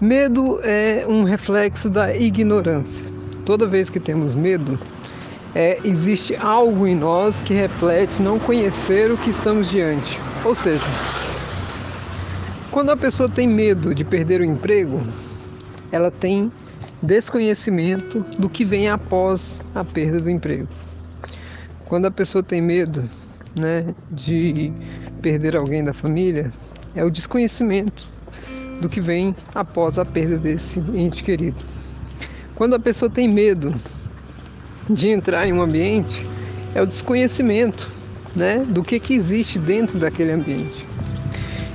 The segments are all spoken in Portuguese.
Medo é um reflexo da ignorância. Toda vez que temos medo, é, existe algo em nós que reflete não conhecer o que estamos diante. Ou seja, quando a pessoa tem medo de perder o emprego, ela tem desconhecimento do que vem após a perda do emprego. Quando a pessoa tem medo né, de perder alguém da família, é o desconhecimento do que vem após a perda desse ente querido. Quando a pessoa tem medo de entrar em um ambiente, é o desconhecimento né, do que, que existe dentro daquele ambiente.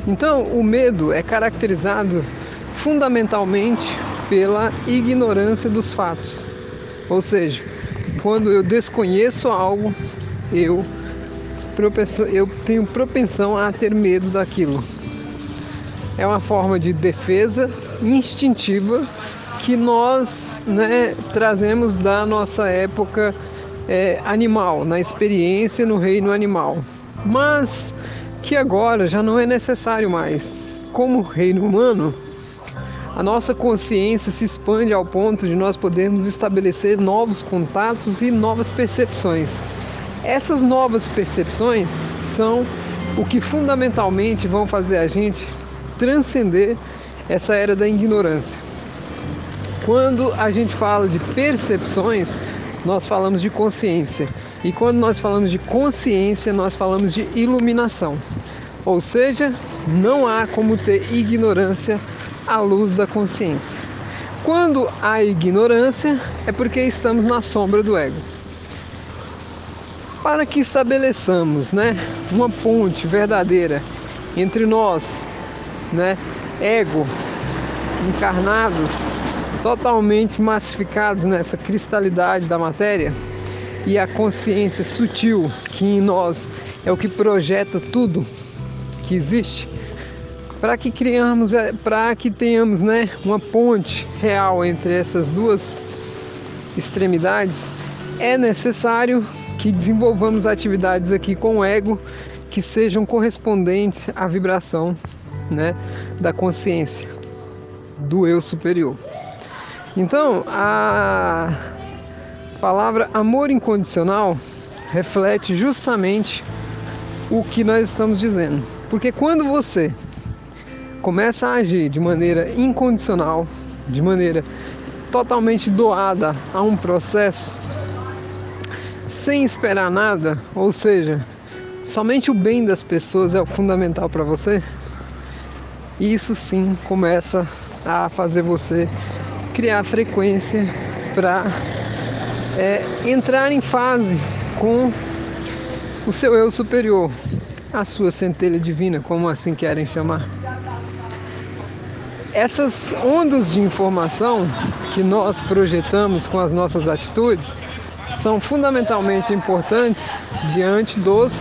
Então, o medo é caracterizado fundamentalmente pela ignorância dos fatos. Ou seja, quando eu desconheço algo, eu, eu tenho propensão a ter medo daquilo. É uma forma de defesa instintiva que nós né, trazemos da nossa época é, animal, na experiência no reino animal. Mas que agora já não é necessário mais. Como reino humano, a nossa consciência se expande ao ponto de nós podermos estabelecer novos contatos e novas percepções. Essas novas percepções são o que fundamentalmente vão fazer a gente transcender essa era da ignorância. Quando a gente fala de percepções, nós falamos de consciência. E quando nós falamos de consciência, nós falamos de iluminação. Ou seja, não há como ter ignorância à luz da consciência. Quando há ignorância, é porque estamos na sombra do ego. Para que estabeleçamos né, uma ponte verdadeira entre nós, né, ego, encarnados, totalmente massificados nessa cristalidade da matéria. E a consciência sutil que em nós é o que projeta tudo que existe, para que criamos, é, para que tenhamos, né, uma ponte real entre essas duas extremidades, é necessário que desenvolvamos atividades aqui com o ego que sejam correspondentes à vibração, né, da consciência do eu superior. Então, a palavra amor incondicional reflete justamente o que nós estamos dizendo. Porque quando você começa a agir de maneira incondicional, de maneira totalmente doada a um processo, sem esperar nada, ou seja, somente o bem das pessoas é o fundamental para você, isso sim começa a fazer você criar frequência para é, entrar em fase com o seu eu superior, a sua centelha divina, como assim querem chamar. Essas ondas de informação que nós projetamos com as nossas atitudes são fundamentalmente importantes diante dos,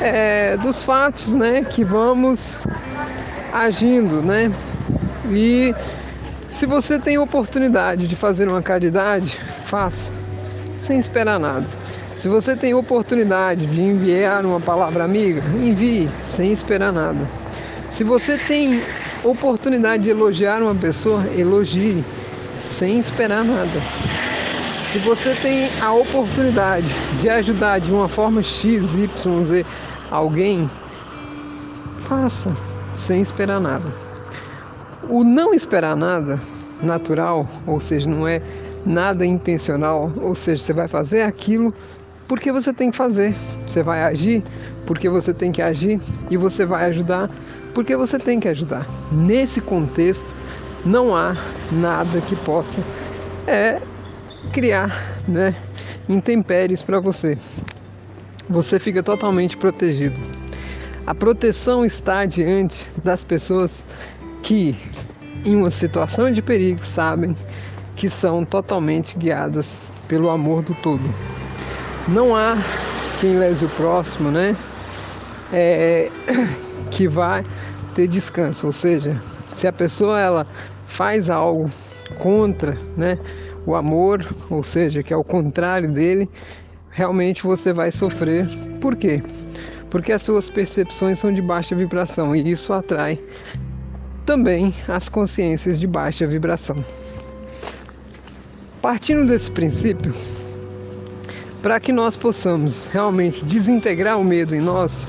é, dos fatos né, que vamos agindo, né? E se você tem oportunidade de fazer uma caridade, faça, sem esperar nada. Se você tem oportunidade de enviar uma palavra amiga, envie, sem esperar nada. Se você tem oportunidade de elogiar uma pessoa, elogie, sem esperar nada. Se você tem a oportunidade de ajudar de uma forma X, Y, Z alguém, faça, sem esperar nada. O não esperar nada natural, ou seja, não é nada intencional, ou seja, você vai fazer aquilo porque você tem que fazer. Você vai agir porque você tem que agir e você vai ajudar porque você tem que ajudar. Nesse contexto, não há nada que possa é, criar né, intempéries para você. Você fica totalmente protegido. A proteção está diante das pessoas que, em uma situação de perigo, sabem que são totalmente guiadas pelo amor do todo. Não há quem lese o próximo, né? É, que vai ter descanso, ou seja, se a pessoa ela faz algo contra, né, o amor, ou seja, que é o contrário dele, realmente você vai sofrer. Por quê? Porque as suas percepções são de baixa vibração e isso atrai também as consciências de baixa vibração. Partindo desse princípio, para que nós possamos realmente desintegrar o medo em nós,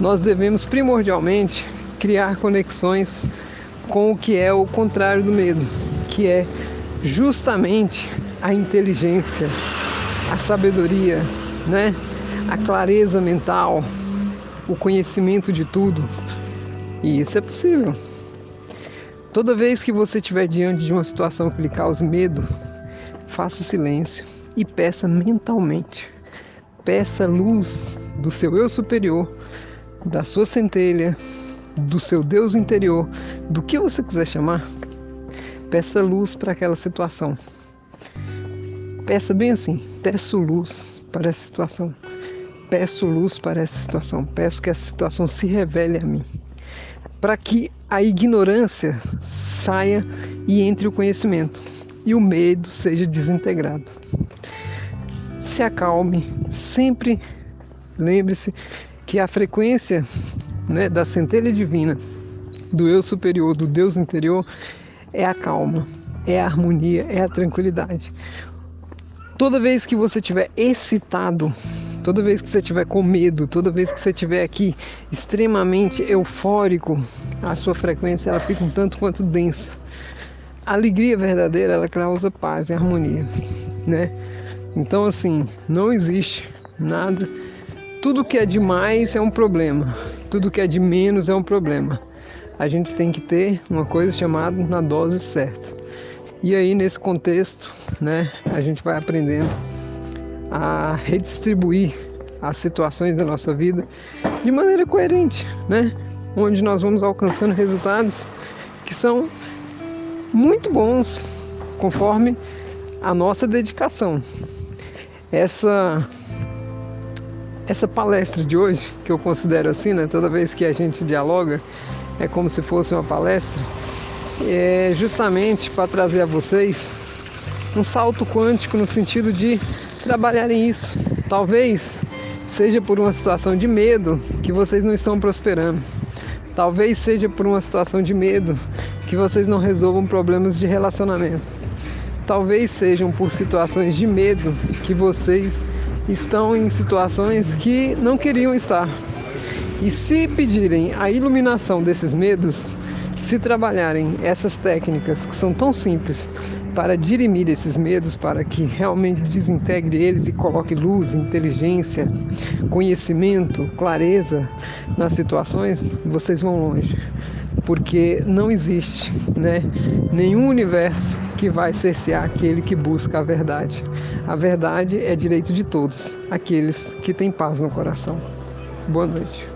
nós devemos primordialmente criar conexões com o que é o contrário do medo, que é justamente a inteligência, a sabedoria, né? a clareza mental, o conhecimento de tudo. E isso é possível. Toda vez que você estiver diante de uma situação que lhe cause medo, faça silêncio e peça mentalmente. Peça luz do seu eu superior, da sua centelha, do seu Deus interior, do que você quiser chamar. Peça luz para aquela situação. Peça bem assim: peço luz para essa situação. Peço luz para essa situação. Peço que essa situação se revele a mim. Para que a ignorância saia e entre o conhecimento e o medo seja desintegrado. Se acalme, sempre lembre-se que a frequência né, da centelha divina, do eu superior, do Deus interior, é a calma, é a harmonia, é a tranquilidade. Toda vez que você estiver excitado, toda vez que você estiver com medo, toda vez que você estiver aqui extremamente eufórico, a sua frequência ela fica um tanto quanto densa. A alegria verdadeira ela causa paz e harmonia, né? Então assim, não existe nada. Tudo que é demais é um problema. Tudo que é de menos é um problema. A gente tem que ter uma coisa chamada na dose certa. E aí nesse contexto, né, a gente vai aprendendo a redistribuir as situações da nossa vida de maneira coerente, né? Onde nós vamos alcançando resultados que são muito bons conforme a nossa dedicação. Essa essa palestra de hoje, que eu considero assim, né, toda vez que a gente dialoga, é como se fosse uma palestra é justamente para trazer a vocês um salto quântico no sentido de trabalharem isso. Talvez seja por uma situação de medo que vocês não estão prosperando. Talvez seja por uma situação de medo que vocês não resolvam problemas de relacionamento. Talvez sejam por situações de medo que vocês estão em situações que não queriam estar. E se pedirem a iluminação desses medos, se trabalharem essas técnicas que são tão simples para dirimir esses medos, para que realmente desintegre eles e coloque luz, inteligência, conhecimento, clareza nas situações, vocês vão longe. Porque não existe né, nenhum universo que vai cercear aquele que busca a verdade. A verdade é direito de todos, aqueles que têm paz no coração. Boa noite.